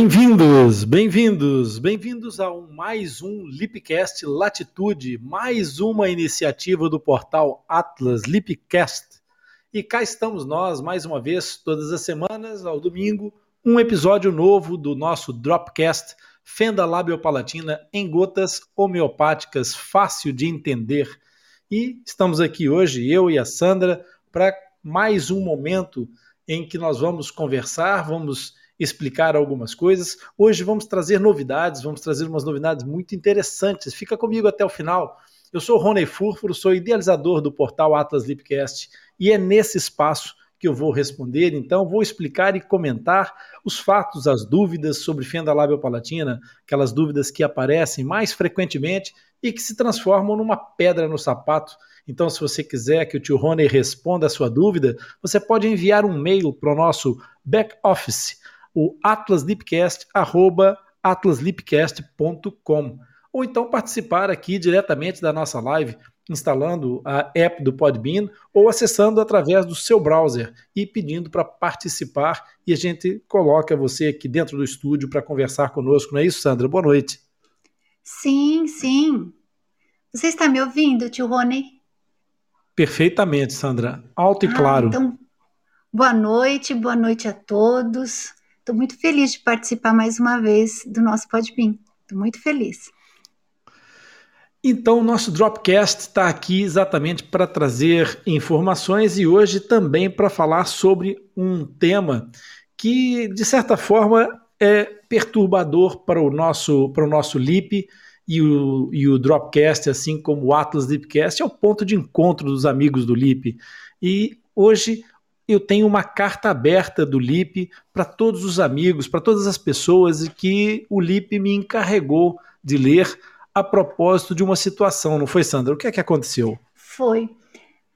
Bem-vindos, bem-vindos, bem-vindos a um, mais um Lipcast Latitude, mais uma iniciativa do portal Atlas Lipcast. E cá estamos nós, mais uma vez, todas as semanas, ao domingo, um episódio novo do nosso Dropcast Fenda Labiopalatina em gotas homeopáticas, fácil de entender. E estamos aqui hoje, eu e a Sandra, para mais um momento em que nós vamos conversar, vamos explicar algumas coisas. Hoje vamos trazer novidades, vamos trazer umas novidades muito interessantes. Fica comigo até o final. Eu sou Rony Furfuro, sou idealizador do portal Atlas Lipcast e é nesse espaço que eu vou responder. Então, vou explicar e comentar os fatos, as dúvidas sobre fenda labiopalatina, aquelas dúvidas que aparecem mais frequentemente e que se transformam numa pedra no sapato. Então, se você quiser que o tio Rony responda a sua dúvida, você pode enviar um mail para o nosso back office o atlaslipcast@atlaslipcast.com ou então participar aqui diretamente da nossa live instalando a app do Podbean ou acessando através do seu browser e pedindo para participar e a gente coloca você aqui dentro do estúdio para conversar conosco, não é isso, Sandra? Boa noite. Sim, sim. Você está me ouvindo, tio Rony? Perfeitamente, Sandra. Alto e ah, claro. Então, boa noite, boa noite a todos. Estou muito feliz de participar mais uma vez do nosso Podbean. Estou muito feliz. Então, o nosso Dropcast está aqui exatamente para trazer informações e hoje também para falar sobre um tema que, de certa forma, é perturbador para o nosso, para o nosso LIP e o, e o Dropcast, assim como o Atlas Lipcast, é o ponto de encontro dos amigos do LIP. E hoje eu tenho uma carta aberta do LIP para todos os amigos, para todas as pessoas que o LIP me encarregou de ler a propósito de uma situação, não foi, Sandra? O que é que aconteceu? Foi.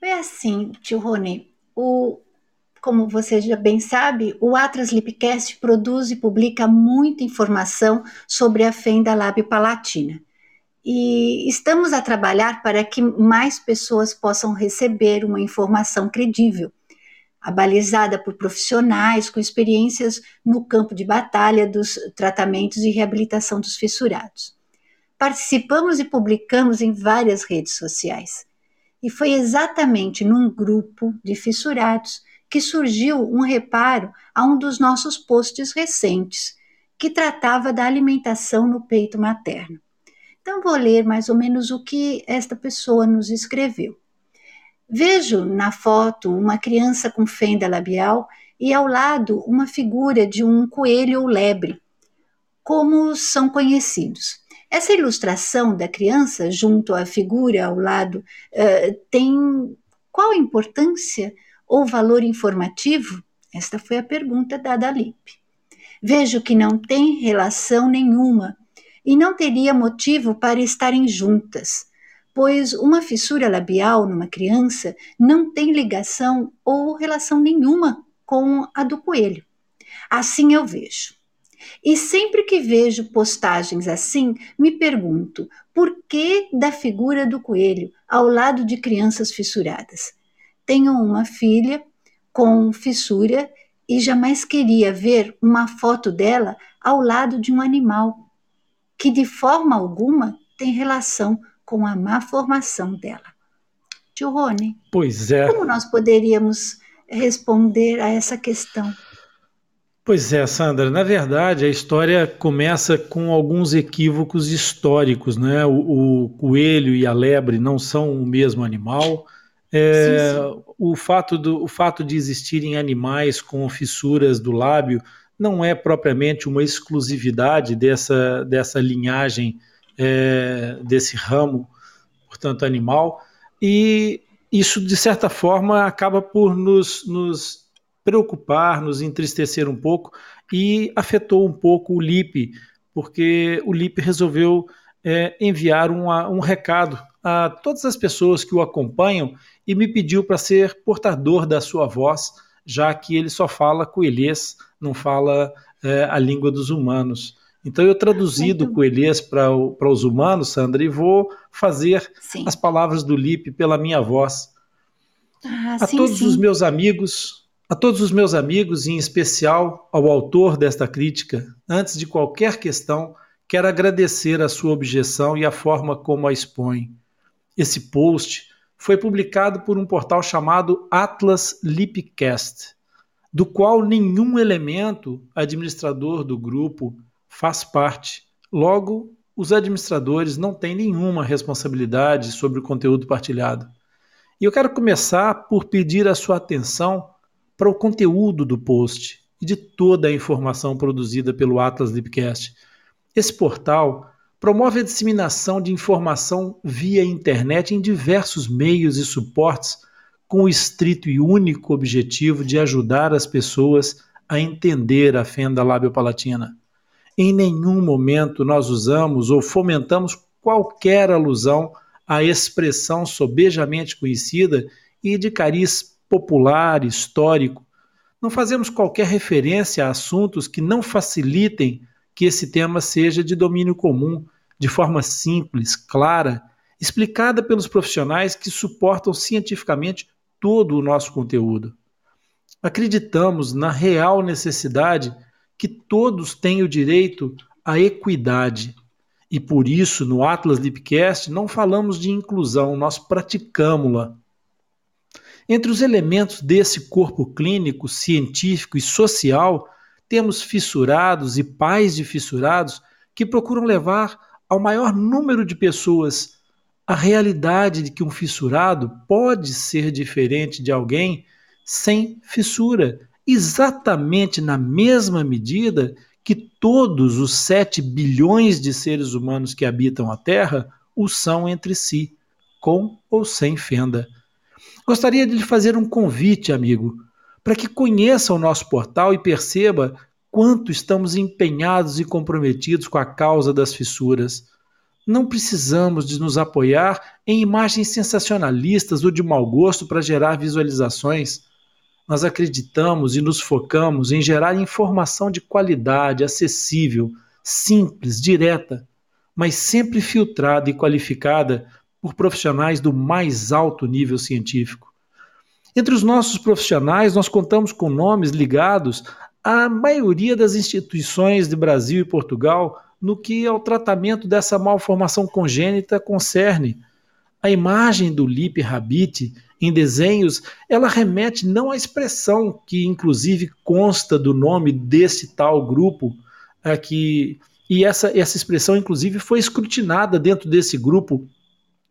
Foi assim, tio Rony. O, como você já bem sabe, o Atlas Lipcast produz e publica muita informação sobre a fenda lábio-palatina. E estamos a trabalhar para que mais pessoas possam receber uma informação credível abalizada por profissionais com experiências no campo de batalha dos tratamentos e reabilitação dos fissurados. Participamos e publicamos em várias redes sociais. E foi exatamente num grupo de fissurados que surgiu um reparo a um dos nossos posts recentes, que tratava da alimentação no peito materno. Então, vou ler mais ou menos o que esta pessoa nos escreveu. Vejo na foto uma criança com fenda labial e ao lado uma figura de um coelho ou lebre, como são conhecidos. Essa ilustração da criança junto à figura ao lado uh, tem qual importância ou valor informativo? Esta foi a pergunta dada a. Vejo que não tem relação nenhuma e não teria motivo para estarem juntas pois uma fissura labial numa criança não tem ligação ou relação nenhuma com a do coelho. Assim eu vejo. E sempre que vejo postagens assim, me pergunto por que da figura do coelho ao lado de crianças fissuradas. Tenho uma filha com fissura e jamais queria ver uma foto dela ao lado de um animal que de forma alguma tem relação com a má formação dela. Tio Rony, pois é. como nós poderíamos responder a essa questão? Pois é, Sandra. Na verdade, a história começa com alguns equívocos históricos, né? O, o, coelho e a lebre não são o mesmo animal. É, sim, sim. O, fato do, o fato de existirem animais com fissuras do lábio não é propriamente uma exclusividade dessa, dessa linhagem, é, desse ramo, portanto, animal, e isso, de certa forma, acaba por nos, nos preocupar, nos entristecer um pouco e afetou um pouco o LIP, porque o LIP resolveu é, enviar um, um recado a todas as pessoas que o acompanham e me pediu para ser portador da sua voz, já que ele só fala coelhês, não fala é, a língua dos humanos. Então eu traduzi do coelhês para os humanos, Sandra, e vou fazer sim. as palavras do Lipe pela minha voz. Ah, a sim, todos sim. os meus amigos, a todos os meus amigos, em especial ao autor desta crítica, antes de qualquer questão, quero agradecer a sua objeção e a forma como a expõe. Esse post foi publicado por um portal chamado Atlas Lipcast, do qual nenhum elemento administrador do grupo faz parte. Logo, os administradores não têm nenhuma responsabilidade sobre o conteúdo partilhado. E eu quero começar por pedir a sua atenção para o conteúdo do post e de toda a informação produzida pelo Atlas Lipcast. Esse portal promove a disseminação de informação via internet em diversos meios e suportes com o estrito e único objetivo de ajudar as pessoas a entender a fenda lábio-palatina. Em nenhum momento nós usamos ou fomentamos qualquer alusão à expressão sobejamente conhecida e de cariz popular, histórico. Não fazemos qualquer referência a assuntos que não facilitem que esse tema seja de domínio comum, de forma simples, clara, explicada pelos profissionais que suportam cientificamente todo o nosso conteúdo. Acreditamos na real necessidade que todos têm o direito à equidade. E por isso, no Atlas Lipcast, não falamos de inclusão, nós praticamos-la. Entre os elementos desse corpo clínico, científico e social, temos fissurados e pais de fissurados que procuram levar ao maior número de pessoas a realidade de que um fissurado pode ser diferente de alguém sem fissura, exatamente na mesma medida que todos os 7 bilhões de seres humanos que habitam a Terra o são entre si, com ou sem fenda. Gostaria de lhe fazer um convite, amigo, para que conheça o nosso portal e perceba quanto estamos empenhados e comprometidos com a causa das fissuras. Não precisamos de nos apoiar em imagens sensacionalistas ou de mau gosto para gerar visualizações. Nós acreditamos e nos focamos em gerar informação de qualidade, acessível, simples, direta, mas sempre filtrada e qualificada por profissionais do mais alto nível científico. Entre os nossos profissionais, nós contamos com nomes ligados à maioria das instituições de Brasil e Portugal no que ao tratamento dessa malformação congênita concerne. A imagem do Lip Rabbit em desenhos, ela remete não à expressão que inclusive consta do nome desse tal grupo, aqui e essa, essa expressão inclusive foi escrutinada dentro desse grupo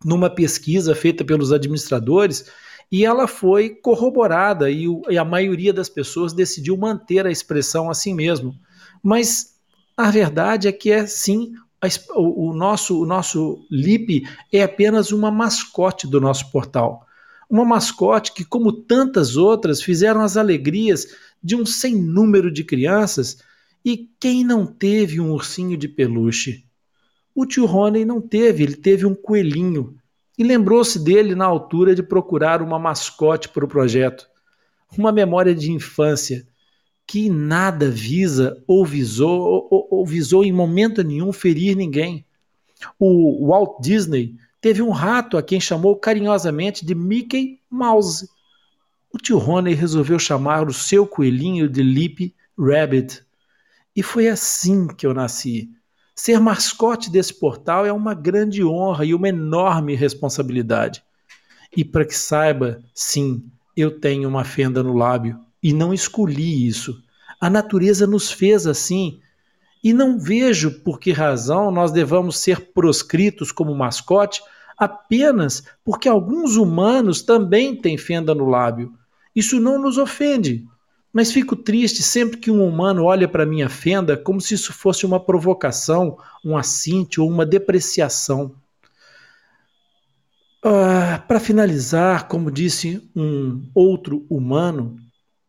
numa pesquisa feita pelos administradores e ela foi corroborada e, o, e, a maioria das pessoas decidiu manter a expressão assim mesmo. Mas a verdade é que é sim o nosso o nosso LIP é apenas uma mascote do nosso portal. Uma mascote que, como tantas outras, fizeram as alegrias de um sem número de crianças. E quem não teve um ursinho de peluche? O tio Rony não teve, ele teve um coelhinho e lembrou-se dele na altura de procurar uma mascote para o projeto. Uma memória de infância que nada visa ou visou, ou, ou visou em momento nenhum ferir ninguém. O Walt Disney teve um rato a quem chamou carinhosamente de Mickey Mouse. O tio Rony resolveu chamar o seu coelhinho de Lip Rabbit. E foi assim que eu nasci. Ser mascote desse portal é uma grande honra e uma enorme responsabilidade. E para que saiba, sim, eu tenho uma fenda no lábio e não escolhi isso. A natureza nos fez assim. E não vejo por que razão nós devamos ser proscritos como mascote apenas porque alguns humanos também têm fenda no lábio. Isso não nos ofende, mas fico triste sempre que um humano olha para minha fenda como se isso fosse uma provocação, um assinte ou uma depreciação. Ah, para finalizar, como disse um outro humano,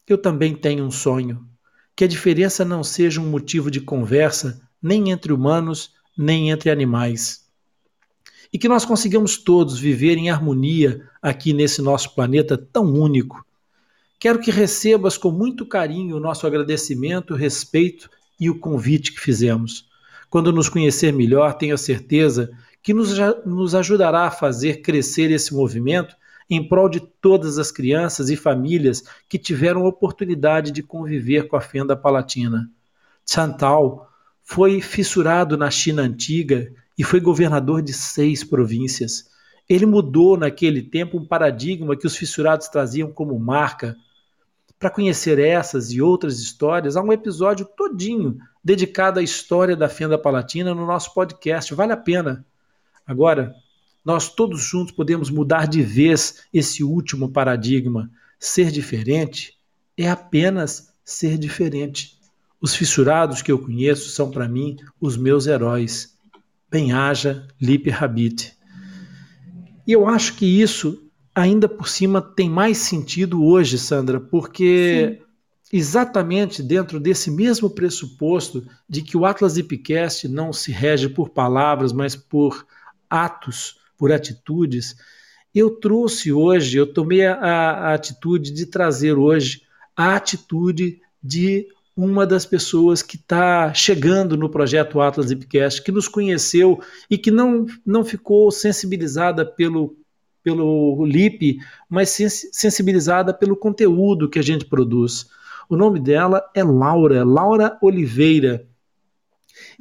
eu também tenho um sonho: que a diferença não seja um motivo de conversa nem entre humanos, nem entre animais e que nós consigamos todos viver em harmonia aqui nesse nosso planeta tão único. Quero que recebas com muito carinho o nosso agradecimento, respeito e o convite que fizemos. Quando nos conhecer melhor, tenho a certeza que nos, nos ajudará a fazer crescer esse movimento em prol de todas as crianças e famílias que tiveram oportunidade de conviver com a fenda palatina. Chantal foi fissurado na China antiga e foi governador de seis províncias. Ele mudou naquele tempo um paradigma que os fissurados traziam como marca. Para conhecer essas e outras histórias, há um episódio todinho dedicado à história da Fenda Palatina no nosso podcast. Vale a pena. Agora, nós todos juntos podemos mudar de vez esse último paradigma. Ser diferente é apenas ser diferente. Os fissurados que eu conheço são para mim os meus heróis bem-haja, lipe habite. E eu acho que isso, ainda por cima, tem mais sentido hoje, Sandra, porque Sim. exatamente dentro desse mesmo pressuposto de que o Atlas Ipcast não se rege por palavras, mas por atos, por atitudes, eu trouxe hoje, eu tomei a, a atitude de trazer hoje a atitude de uma das pessoas que está chegando no projeto Atlas Ipcast, que nos conheceu e que não, não ficou sensibilizada pelo, pelo LIP, mas sensibilizada pelo conteúdo que a gente produz. O nome dela é Laura, Laura Oliveira.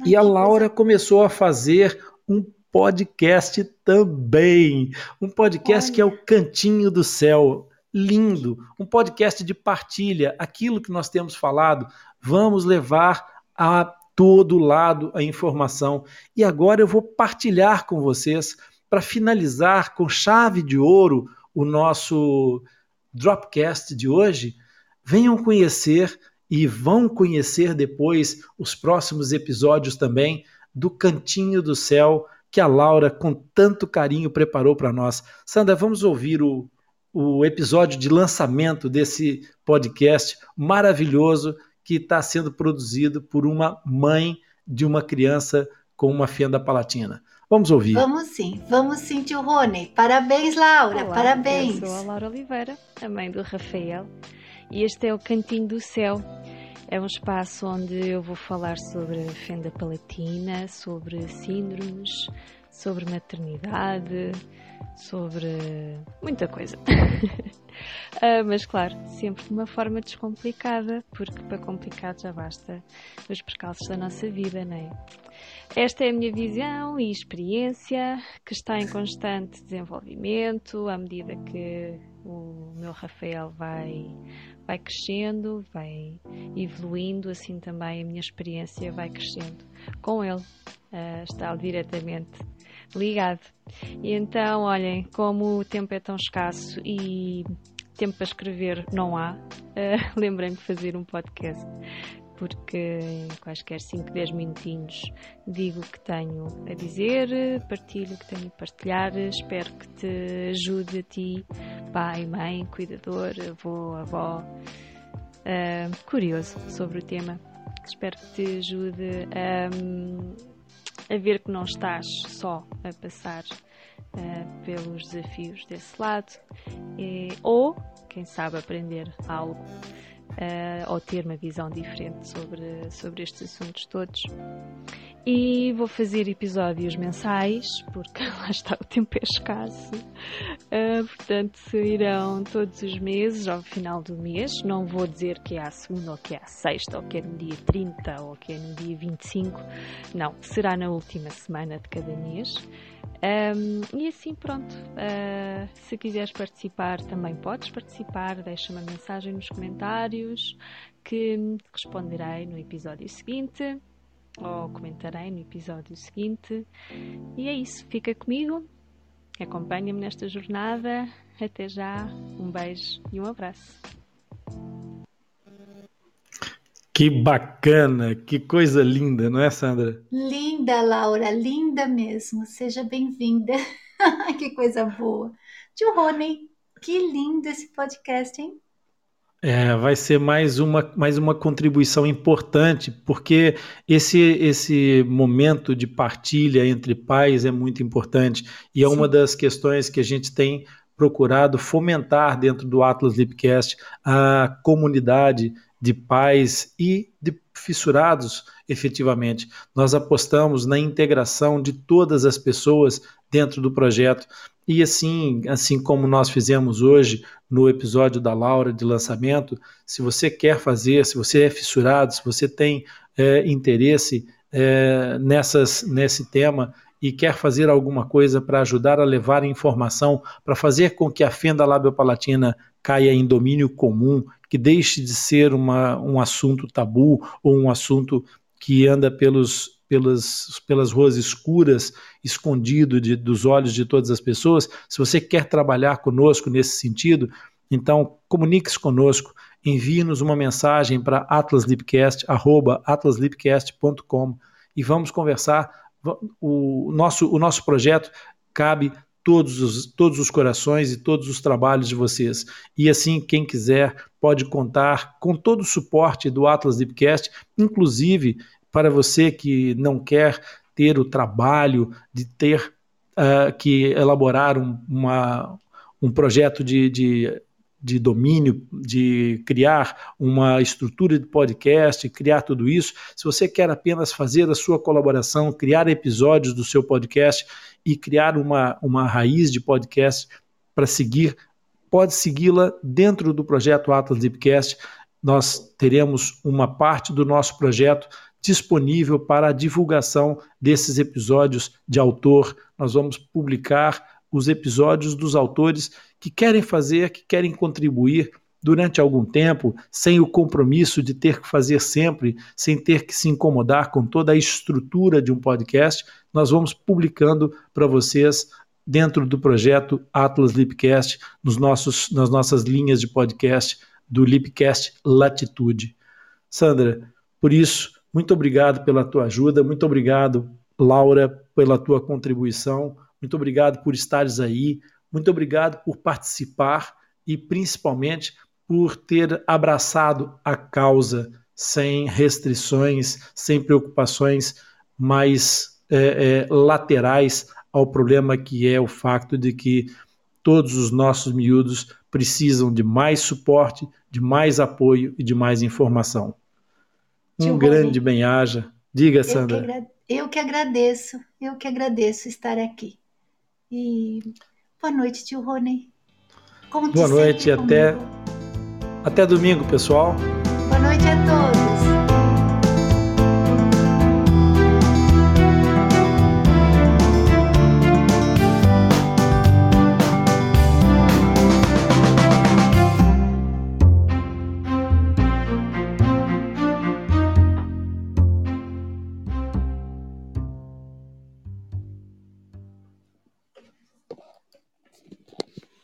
e a Laura começou a fazer um podcast também. Um podcast Olha. que é o Cantinho do Céu lindo, um podcast de partilha, aquilo que nós temos falado, vamos levar a todo lado a informação. E agora eu vou partilhar com vocês para finalizar com chave de ouro o nosso Dropcast de hoje. Venham conhecer e vão conhecer depois os próximos episódios também do Cantinho do Céu que a Laura com tanto carinho preparou para nós. Sandra, vamos ouvir o o episódio de lançamento desse podcast maravilhoso que está sendo produzido por uma mãe de uma criança com uma fenda palatina. Vamos ouvir. Vamos sim, vamos sim, tio Rony. Parabéns, Laura, Olá, parabéns. Eu sou a Laura Oliveira, a mãe do Rafael, e este é o Cantinho do Céu. É um espaço onde eu vou falar sobre fenda palatina, sobre síndromes, sobre maternidade, sobre muita coisa. uh, mas claro, sempre de uma forma descomplicada, porque para complicar já basta os percalços da nossa vida, não é? Esta é a minha visão e experiência que está em constante desenvolvimento à medida que o meu Rafael vai, vai crescendo, vai evoluindo, assim também a minha experiência vai crescendo com ele. Uh, está diretamente ligado. E então, olhem, como o tempo é tão escasso e tempo para escrever não há, uh, lembrei-me de fazer um podcast. Porque em quaisquer 5, 10 minutinhos digo o que tenho a dizer, partilho o que tenho a partilhar, espero que te ajude a ti, pai, mãe, cuidador, avô, avó, uh, curioso sobre o tema. Espero que te ajude a. A ver que não estás só a passar uh, pelos desafios desse lado, e, ou, quem sabe, aprender algo uh, ou ter uma visão diferente sobre, sobre estes assuntos todos. E vou fazer episódios mensais, porque lá está o tempo é escasso. Uh, portanto, sairão todos os meses, ao final do mês. Não vou dizer que é à segunda, ou que é à sexta, ou que é no dia 30, ou que é no dia 25. Não, será na última semana de cada mês. Um, e assim, pronto. Uh, se quiseres participar, também podes participar. Deixa uma mensagem nos comentários que responderei no episódio seguinte ou comentarei no episódio seguinte. E é isso, fica comigo acompanha-me nesta jornada. Até já, um beijo e um abraço. Que bacana, que coisa linda, não é, Sandra? Linda, Laura, linda mesmo. Seja bem-vinda. que coisa boa. Tio Rony, que lindo esse podcast, hein? É, vai ser mais uma, mais uma contribuição importante, porque esse, esse momento de partilha entre pais é muito importante e é Sim. uma das questões que a gente tem procurado fomentar dentro do Atlas Lipcast a comunidade de pais e de fissurados, efetivamente. Nós apostamos na integração de todas as pessoas dentro do projeto. E assim, assim como nós fizemos hoje no episódio da Laura de lançamento, se você quer fazer, se você é fissurado, se você tem é, interesse é, nessas, nesse tema e quer fazer alguma coisa para ajudar a levar informação, para fazer com que a fenda labiopalatina caia em domínio comum, que deixe de ser uma, um assunto tabu ou um assunto que anda pelos, pelas, pelas ruas escuras, escondido de, dos olhos de todas as pessoas. Se você quer trabalhar conosco nesse sentido, então comunique-se conosco, envie-nos uma mensagem para atlaslipcast.com e vamos conversar. O nosso, o nosso projeto cabe todos os, todos os corações e todos os trabalhos de vocês. E assim, quem quiser pode contar com todo o suporte do Atlas Deepcast, inclusive para você que não quer ter o trabalho de ter uh, que elaborar um, uma, um projeto de, de de domínio, de criar uma estrutura de podcast, criar tudo isso. Se você quer apenas fazer a sua colaboração, criar episódios do seu podcast e criar uma, uma raiz de podcast para seguir, pode segui-la dentro do projeto Atlas Deepcast. Nós teremos uma parte do nosso projeto disponível para a divulgação desses episódios de autor. Nós vamos publicar os episódios dos autores que querem fazer, que querem contribuir durante algum tempo, sem o compromisso de ter que fazer sempre, sem ter que se incomodar com toda a estrutura de um podcast, nós vamos publicando para vocês dentro do projeto Atlas Lipcast, nos nossos, nas nossas linhas de podcast do Lipcast Latitude. Sandra, por isso, muito obrigado pela tua ajuda, muito obrigado, Laura, pela tua contribuição. Muito obrigado por estares aí, muito obrigado por participar e principalmente por ter abraçado a causa sem restrições, sem preocupações mais é, é, laterais ao problema que é o facto de que todos os nossos miúdos precisam de mais suporte, de mais apoio e de mais informação. Um grande bem-aja. Diga, Sandra. Que eu que agradeço, eu que agradeço estar aqui. E boa noite, tio Rony. Como boa noite, até, até domingo, pessoal. Boa noite a todos.